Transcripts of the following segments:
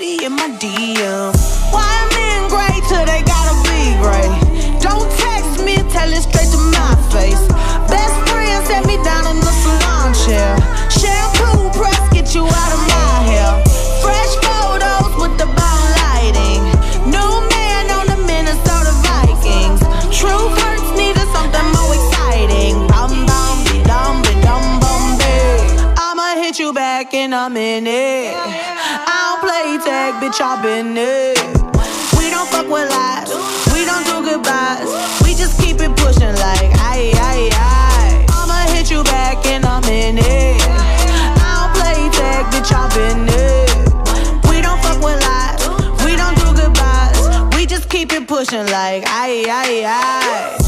he in my DM. Why men great till they gotta be great? Don't text me, tell it straight to my face. Best friend set me down in the salon chair. Shampoo press, get you out of my hair. Fresh photos with the bomb lighting. New man on the Minnesota Vikings. True hurts needed something more exciting. Bum bum dum be dum bum. I'ma hit you back in. I don't play bitch, I've been it. We don't fuck with lies, we don't do goodbyes. We just keep it pushing like aye aye aye. I'ma hit you back in it. I don't play tag, bitch, I've been it. We don't fuck with lies, we don't do goodbyes. We just keep it pushing like aye aye aye.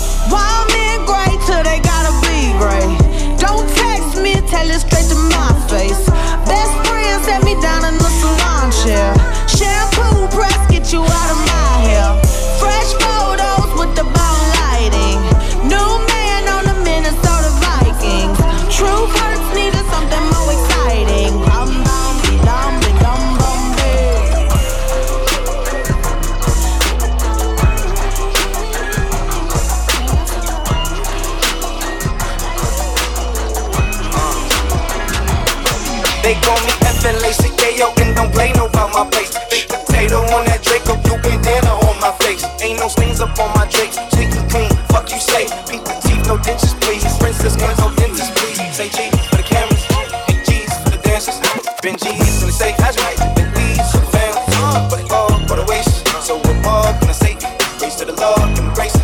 My place. Big potato on that Draco, you bandana on my face. Ain't no stains up on my drapes. Sweet and clean, fuck you say. Beat the teeth, no dentures, please. Princess, hands, no dentist, please. Say G for the cameras, and G's for the dancers. Ben G's and they say, how's your night? Ben for the family, for uh, the all, for the waist. So what can I say? Grace to the Lord, grace.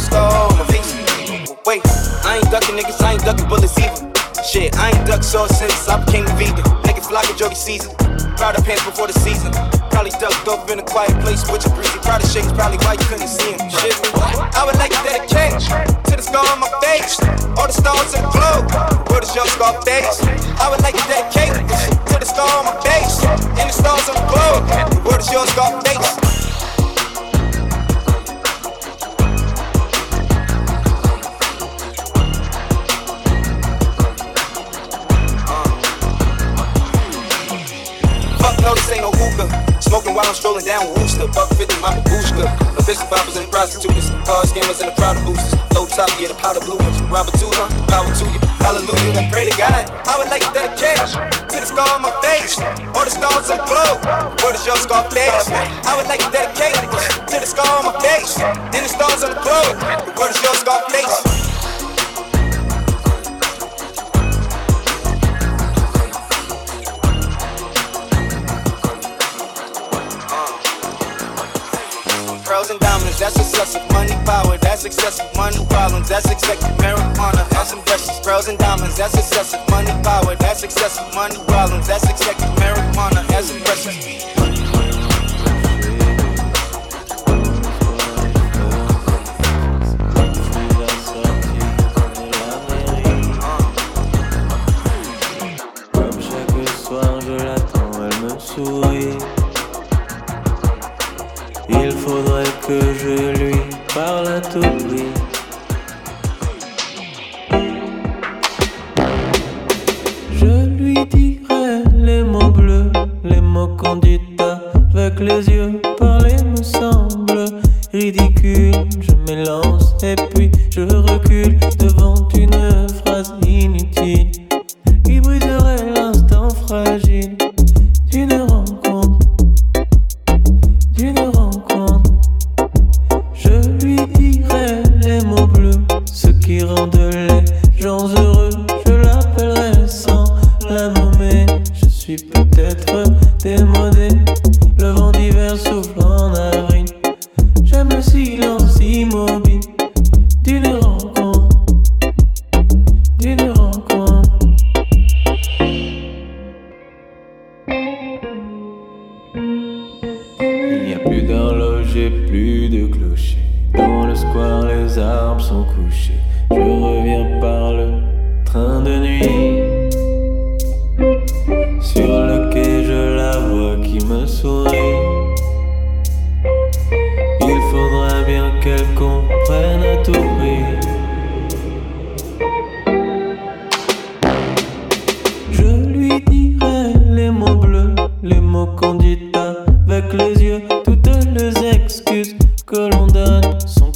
Scar on my face. Wait, I ain't ducking niggas, I ain't ducking bullets either. Shit, I ain't ducked sauce since I became a vegan. Niggas flock of Joey season. Before the season. Probably ducked off in a quiet place with your breezy. Of shakes, probably why you couldn't see him.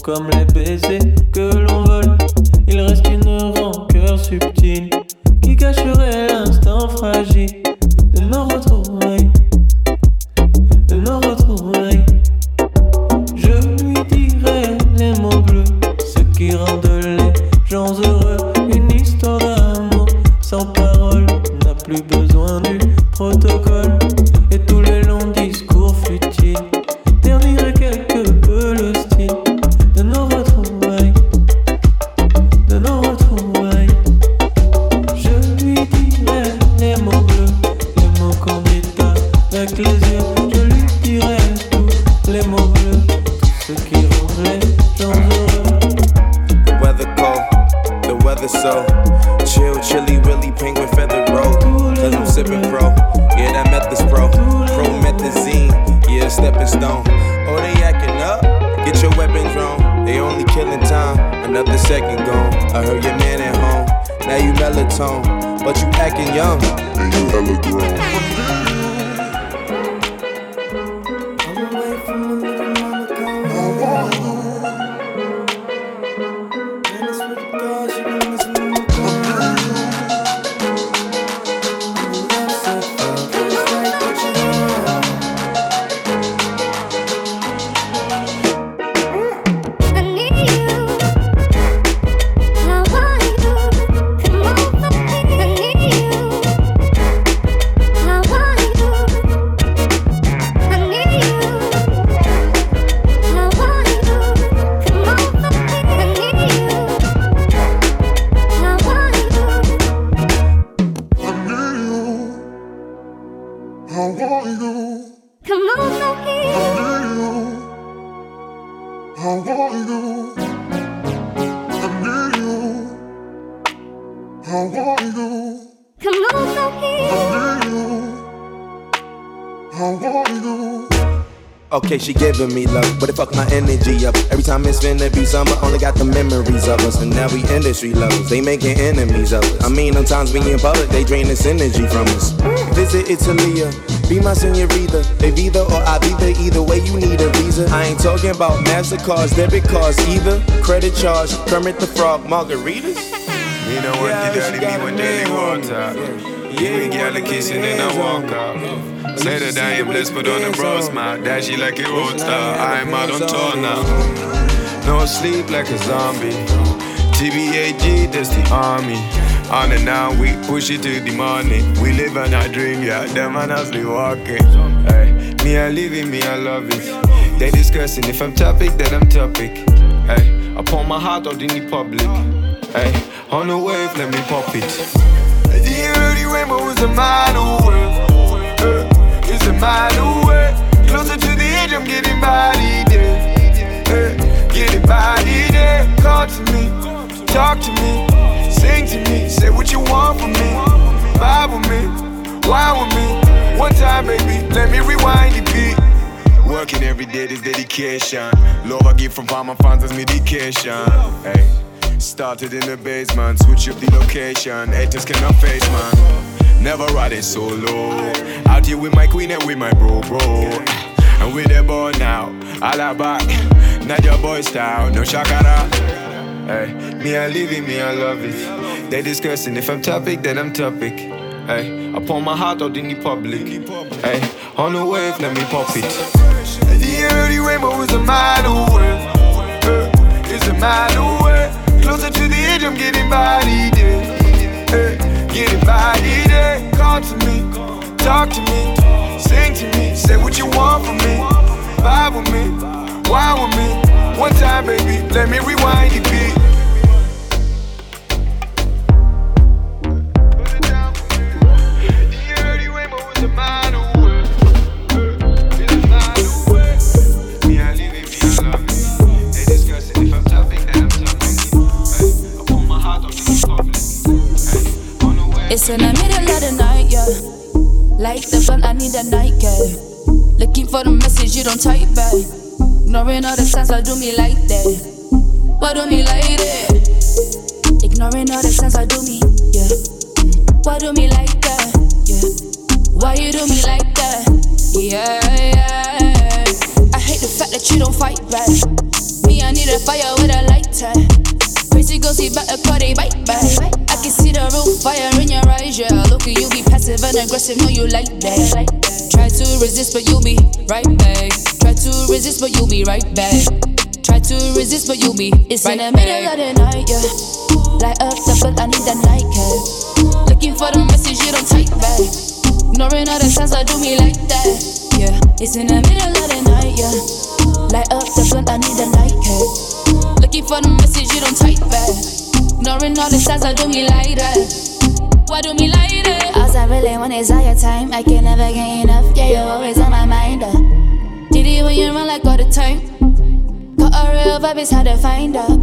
Comme les baisers que l'on vole. Il reste une rancœur subtile qui cacherait l'instant fragile she giving me love, but it fuck my energy up. Every time it's finna be summer, only got the memories of us. And now we industry lovers, they making enemies of us. I mean, sometimes we in public, they drain this energy from us. Visit Italia, be my senorita. They either or I be there, either way you need a visa. I ain't talking about MasterCards, debit cards either. Credit charge, Kermit the Frog, margaritas. Me no want Yeah, daddy, got me a want daily man water. on. Yeah, we get a kissing and I walk out. Say that I am blessed, but on the bro smile. She like a roadster. I'm out on tour now. No sleep like a zombie. TBAG, that's the army. On and on, we push it to the morning. We live on our dream, yeah. Them man us be walking. Hey, me I live it, me I love it. They discussing if I'm topic, then I'm topic. Hey, I pour my heart out in the public. Hey, on the wave, let me pop it. The early rainbow is a mile away. A mile away. Closer to the edge, I'm getting body there. Uh, Getting body there. Call to me, talk to me, sing to me, say what you want from me. Vibe with me, why with me? One time, baby, let me rewind the beat. Working every day, this dedication. Love I give from all my fans as medication. Hey. Started in the basement, switch up the location. Haters cannot face man. Never ride riding solo. Out here with my queen and with my bro, bro. And with the ball now, all back. Not your boy style, no shakara. Hey, me I live it, me I love it. They discussing if I'm topic, then I'm topic. Hey, I pour my heart out in the public. Hey, on the wave, let me pop it. The early rainbow is a mile away. It's a mile away. Closer to the edge, I'm getting body there. Hey, getting body eh, there. Call to me, talk to me, sing to me, say what you want from me. Vibe with me, why with me? One time, baby, let me rewind the beat. It's in the middle of the night, yeah. Like the blunt, I need a nightcap. Looking for the message you don't type back. Ignoring all the signs, I do me like that. Why do me like that? Ignoring all the signs, I do me, yeah. Why do me like that? Yeah. Why you do me like that? Yeah, yeah. I hate the fact that you don't fight back. Me, I need a fire with a lighter. Crazy girls, see better cause they bite back. I can see the real fire in your eyes, yeah. Look at you be passive and aggressive, know you like that. Try to resist, but you'll be right back. Try to resist, but you'll be right back. Try to resist, but you'll be. It's right in the middle of the night, yeah. Light up the but I need that night cap. Looking for the message you don't type back. Ignoring all the signs that do me like that. Yeah, it's in the middle of the night, yeah. Light up the blunt, I need a night cap. For the message you don't type back. Ignoring all the signs I do me like that. Why do me like that? All I really want is all your time. I can never get enough. Yeah, you're always on my mind. Uh. Did it when you run like all the time? Got a real vibe, it's hard to find out.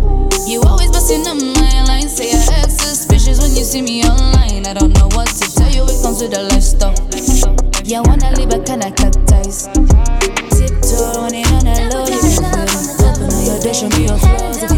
You always busting up my line. Say I act suspicious when you see me online. I don't know what to tell you, it comes with the lifestyle. You wanna leave, but kinda cut ties. Tiptoe when it on Open on your dash, show me your flaws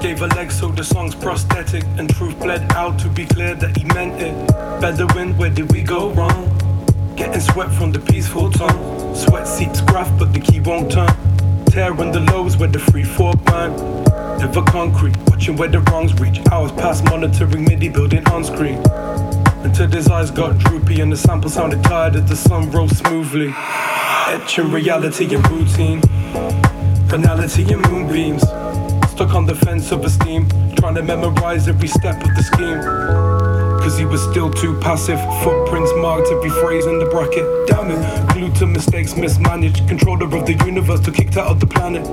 Gave a leg so the song's prosthetic. And truth bled out to be clear that he meant it. Win, where did we go wrong? Getting sweat from the peaceful tongue. Sweat seeps graph, but the key won't turn. Tearing the lows where the free fall burn. Ever concrete, watching where the wrongs reach. Hours past monitoring MIDI building on screen. Until his eyes got droopy and the sample sounded tired as the sun rose smoothly. Etching reality and routine. Finality and moonbeams. Stuck on the fence of esteem, trying to memorize every step of the scheme. Cause he was still too passive. Footprints marked every phrase in the bracket. Damn it, glued to mistakes, mismanaged. Controller of the universe, to kicked out of the planet.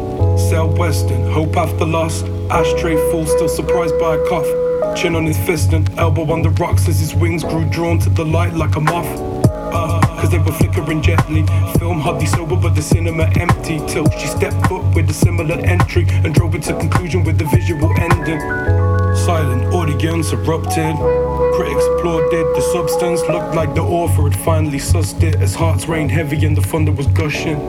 Sell Western, hope after loss. Ashtray full, still surprised by a cough. Chin on his fist and elbow on the rocks as his wings grew drawn to the light like a moth. Cause they were flickering gently. Film hardly sober, but the cinema empty. Till she stepped foot with a similar entry and drove it to conclusion with the visual ending. Silent audience erupted. Critics applauded. The substance looked like the author had finally sussed it as hearts rained heavy and the thunder was gushing.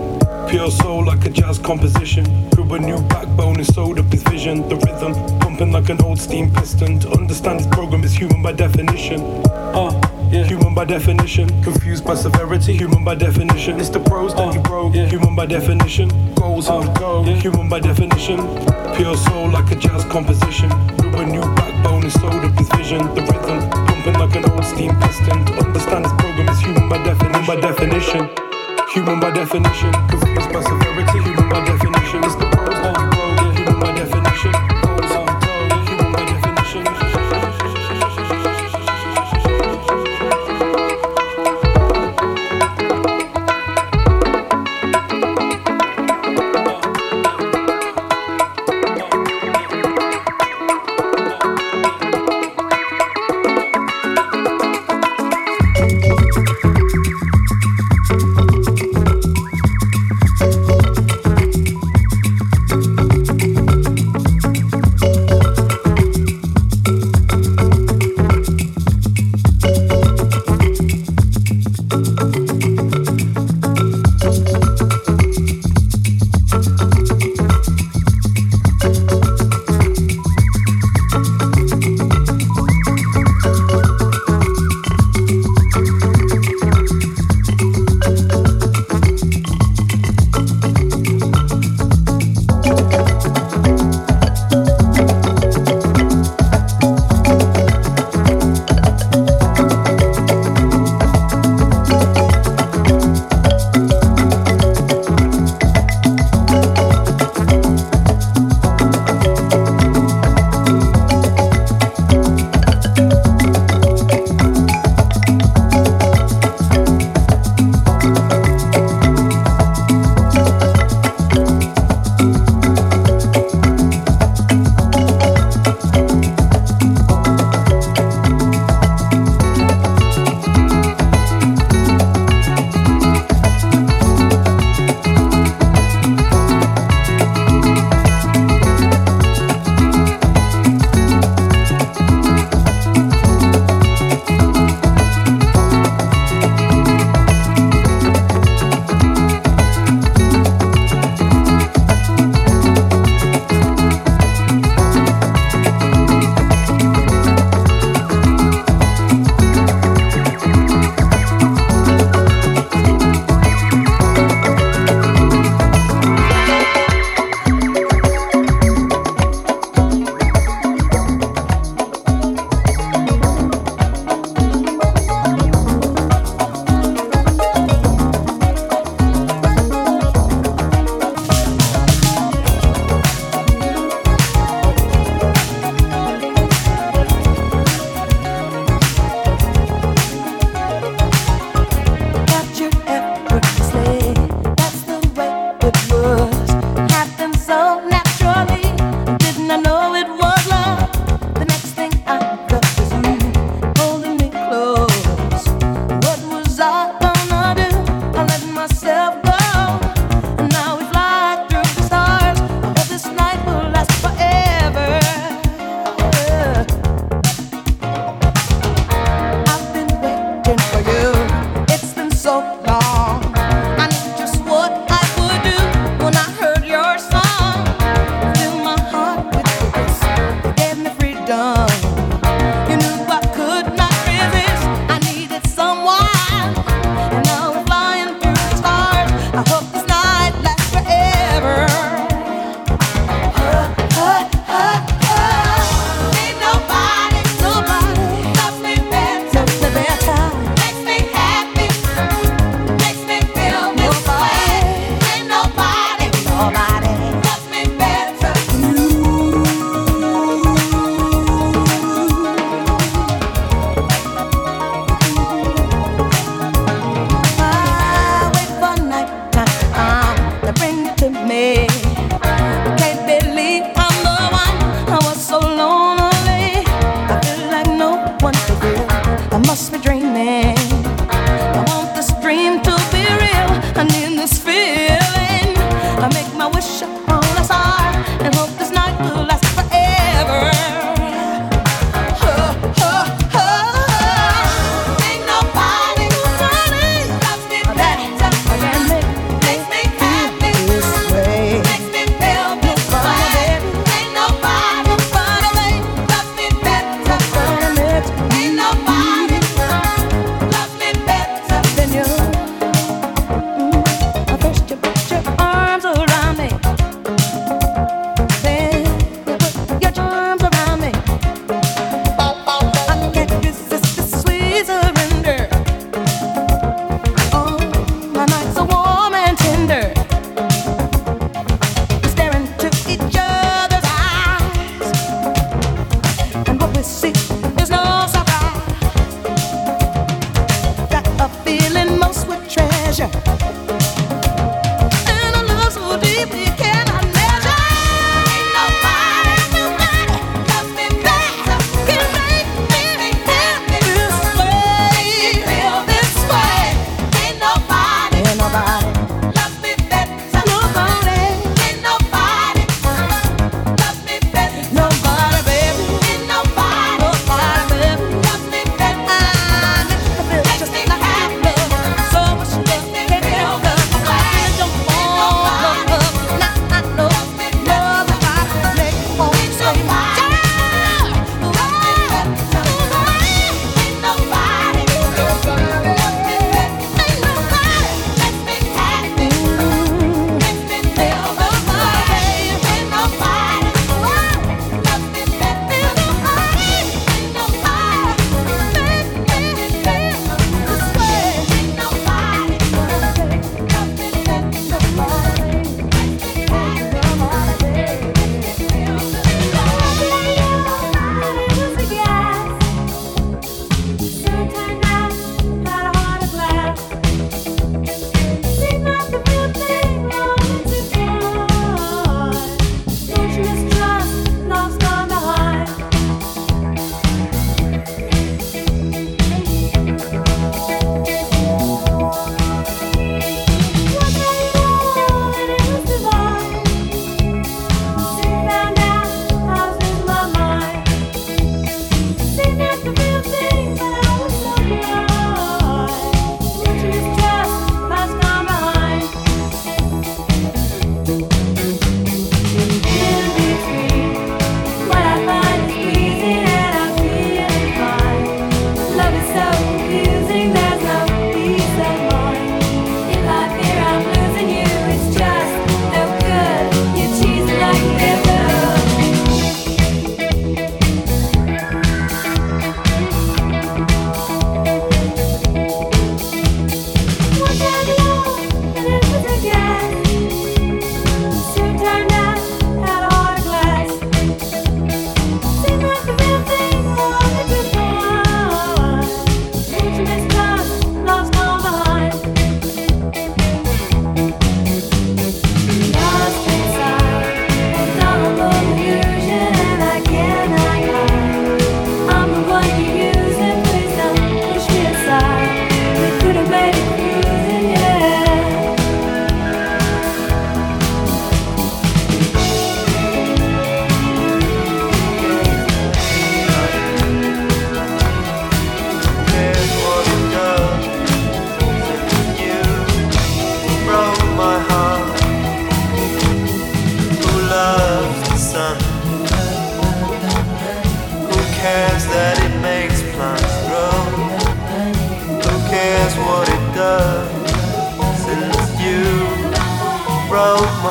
Pure soul like a jazz composition. Grew a new backbone and sewed up his vision. The rhythm pumping like an old steam piston. To understand his program is human by definition. Uh, yeah. Human by definition. Confused by severity. Human by definition. It's the pros that uh, you broke. Yeah. Human by definition. Goals on the go. Uh, yeah. Human by definition. Pure soul like a jazz composition. Grew a new backbone and sewed up his vision. The rhythm pumping like an old steam piston. To understand his program is human by definition. By definition. Human by definition, confused by severity.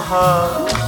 huh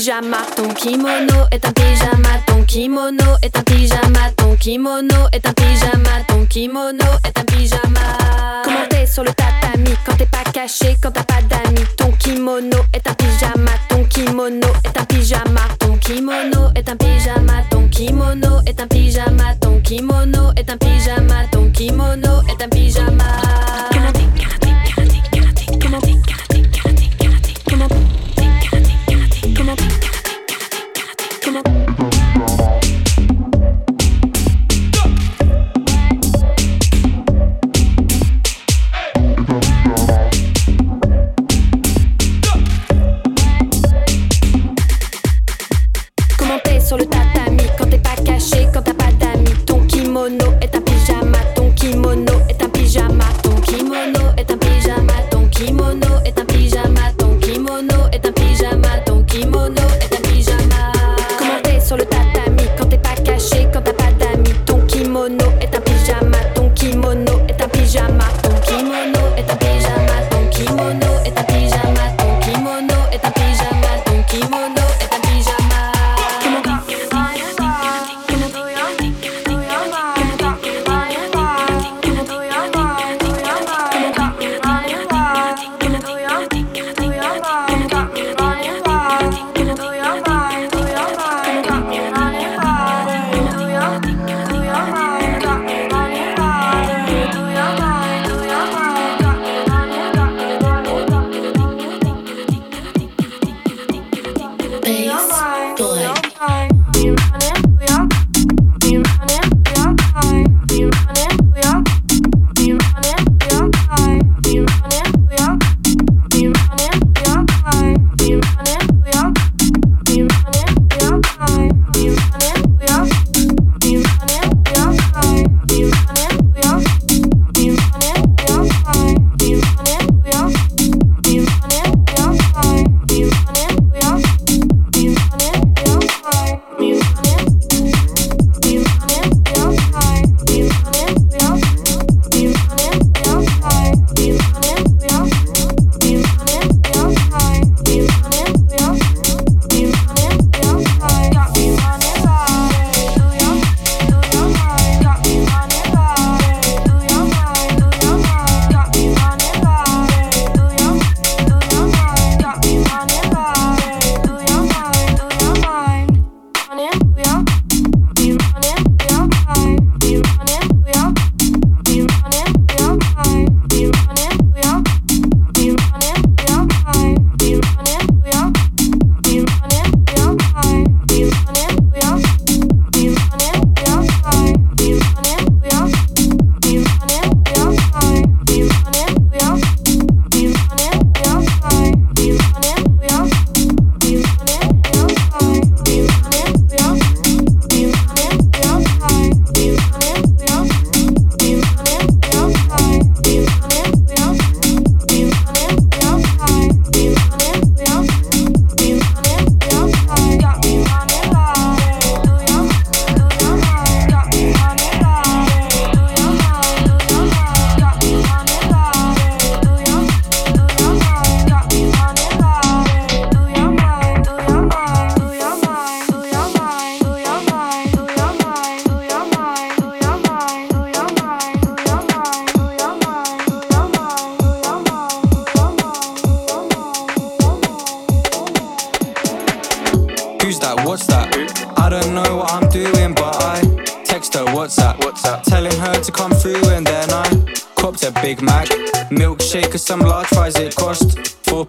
Ton kimono est un pyjama, ton kimono est un pyjama. Ton kimono est un pyjama, ton kimono est un pyjama. Comment t'es sur le tatami quand t'es pas caché, quand t'as pas d'amis? Ton kimono est un pyjama, ton kimono est un pyjama. Ton kimono est un pyjama, ton kimono est un pyjama. Ton kimono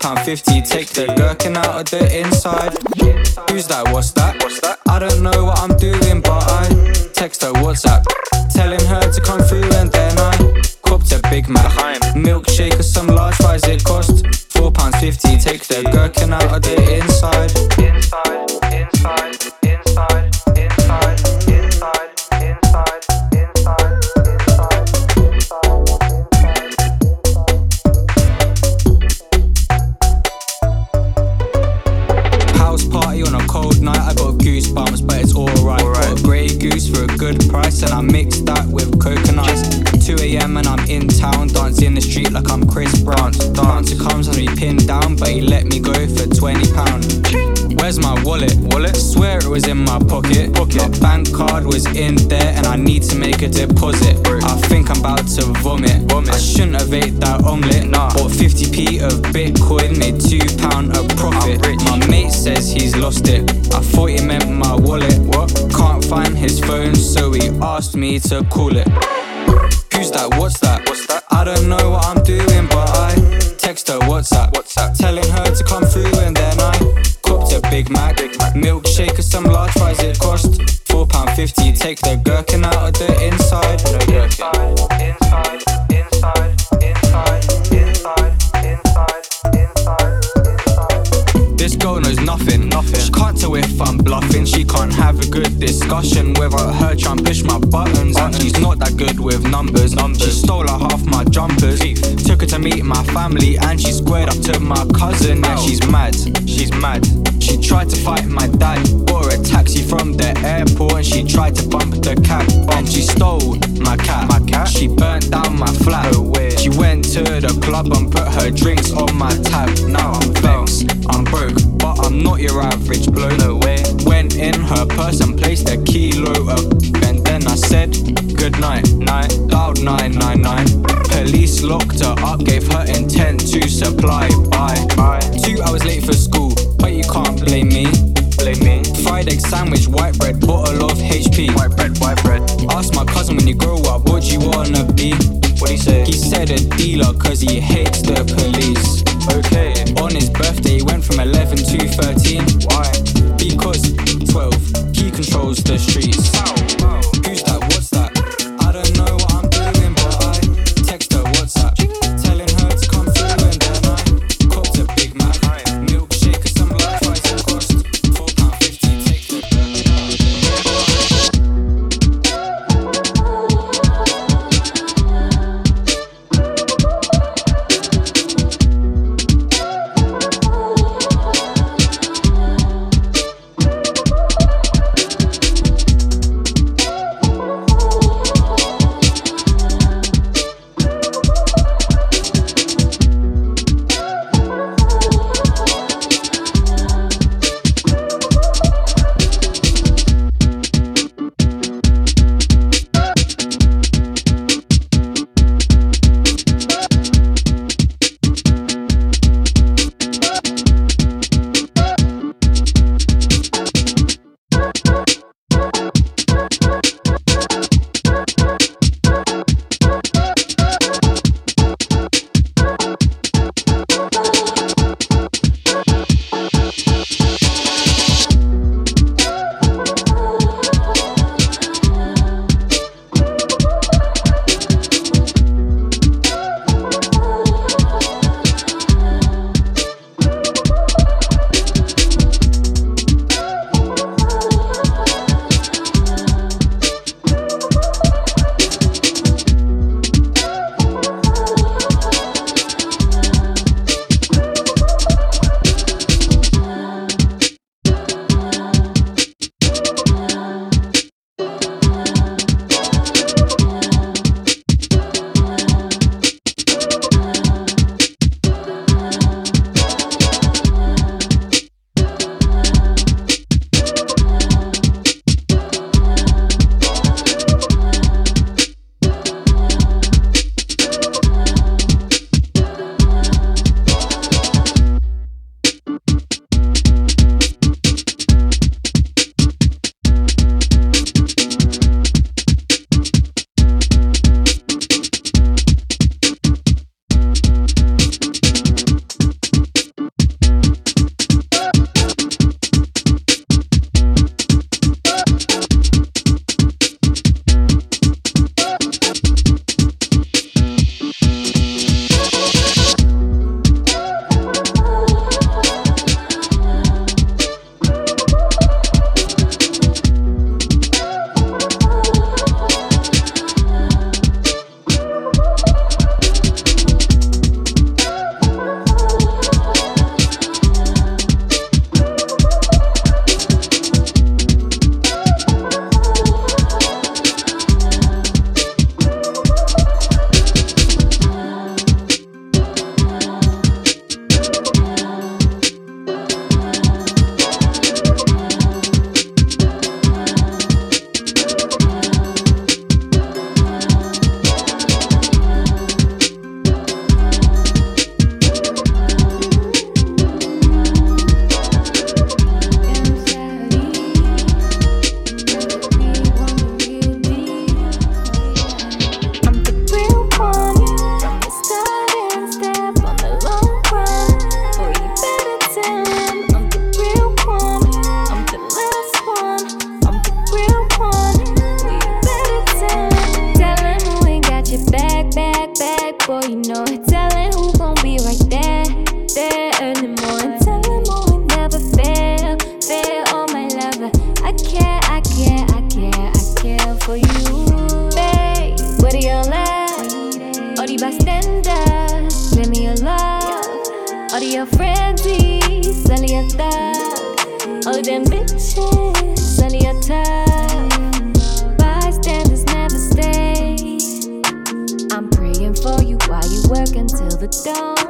£4.50, take the gherkin out of the inside. Who's that? What's that? What's that? I don't know what I'm doing, but I text her WhatsApp. Telling her to come through and then I copped a Big Mac. Milkshake or some large fries it cost. £4.50, take the gherkin out of the. Inside, 20 pound. Where's my wallet? Wallet? Swear it was in my pocket. Pocket. My bank card was in there, and I need to make a deposit. I think I'm about to vomit. vomit. I shouldn't have ate that omelette. Nah. Bought 50p of Bitcoin, made two pound a profit. My mate says he's lost it. I thought he meant my wallet. What? Can't find his phone, so he asked me to call it. Who's that? What's that? What's that? I don't know what I'm WhatsApp. Telling her to come through, and then I copped a Big Mac. Big Mac. Milkshake or some large fries. It cost four pound fifty. Take the gherkin out of the inside. No gherkin. Inside, inside, nothing, nothing. She can't tell if I'm bluffing. She can't have a good discussion without her trying to push my buttons. And she's not that good with numbers. numbers. She stole half my jumpers. Took her to meet my family and she squared up to my cousin. Yeah, she's mad. She's mad. She tried to fight my dad. Bought a taxi from the airport and she tried to bump the cab. And she stole my cat. My cat. She burnt down my flat. She went to the club and put her drinks on my tab. Now I'm vexed. I'm broke, I'm not your average bloke. No way. Went in her purse and placed a kilo of. And then I said good night. Night. Loud nine nine nine. Police locked her up, gave her intent to supply. Bye. Bye. Two hours late for school, but you can't blame me. Blame me. Fried egg sandwich, white bread, bottle of HP. White bread, white bread. Asked my cousin when you grow up, what do you wanna be? What he say? He said a dealer, cause he hates the police. Okay. On his birthday, he went from 11 to 13. Why? Because 12, he controls the streets. Who's that? Boy, you know it. Telling who gon' be right there, there early morning. Telling more and never fail, fail. Oh my lover, I care, I care, I care, I care for you, babe. What do you like? All the bystanders, give me your love. All your friends, sell your thug. All them bitches, until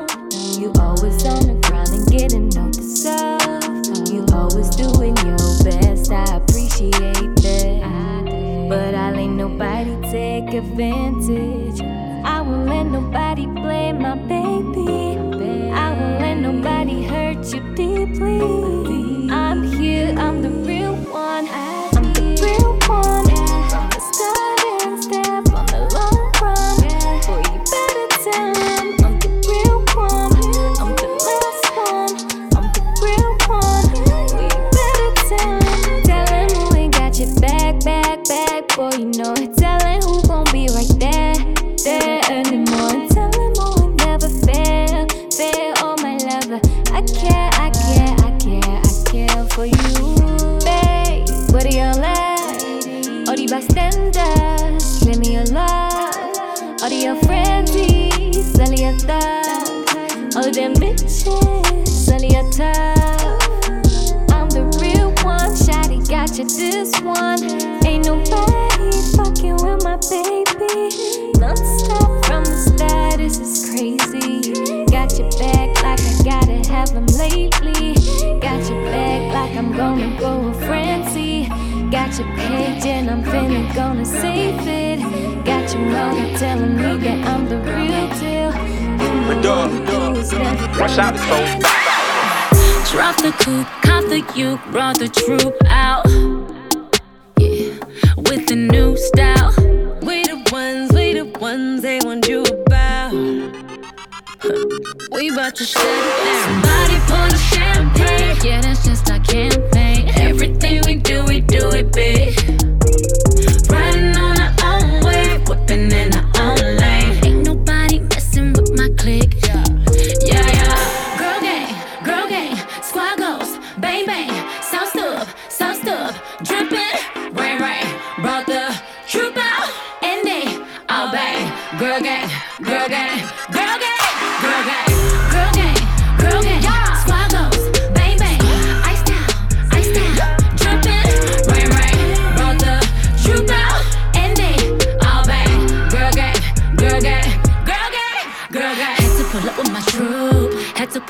Non-stop from the start, this is crazy. Got your back like I gotta have him lately. Got your back like I'm gonna go a frenzy. Got your page and I'm finna gonna save it. Got your mother telling me that I'm the real deal. You know what you do is never Watch out, it's so Drop the coupe, cop the you, brought the troop out. Yeah, with the new style. Ones they want you about. We about to shut it down. Somebody pour the champagne. Yeah, that's just our campaign. Everything we do, we do it big.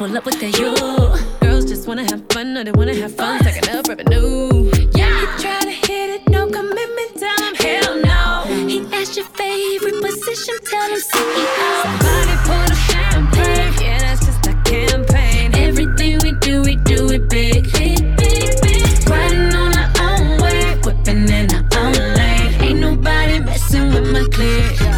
Pull up with the you. Girls just wanna have fun, no, they wanna have fun, stacking up revenue. Yeah. You try to hit it, no commitment, him hell no. He asked your favorite position, tell him CEO. Somebody pour the champagne, yeah, that's just a campaign. Everything we do, we do it big. Big, big, big. Riding on our own wave, whipping in our own lane. Ain't nobody messing with my clique.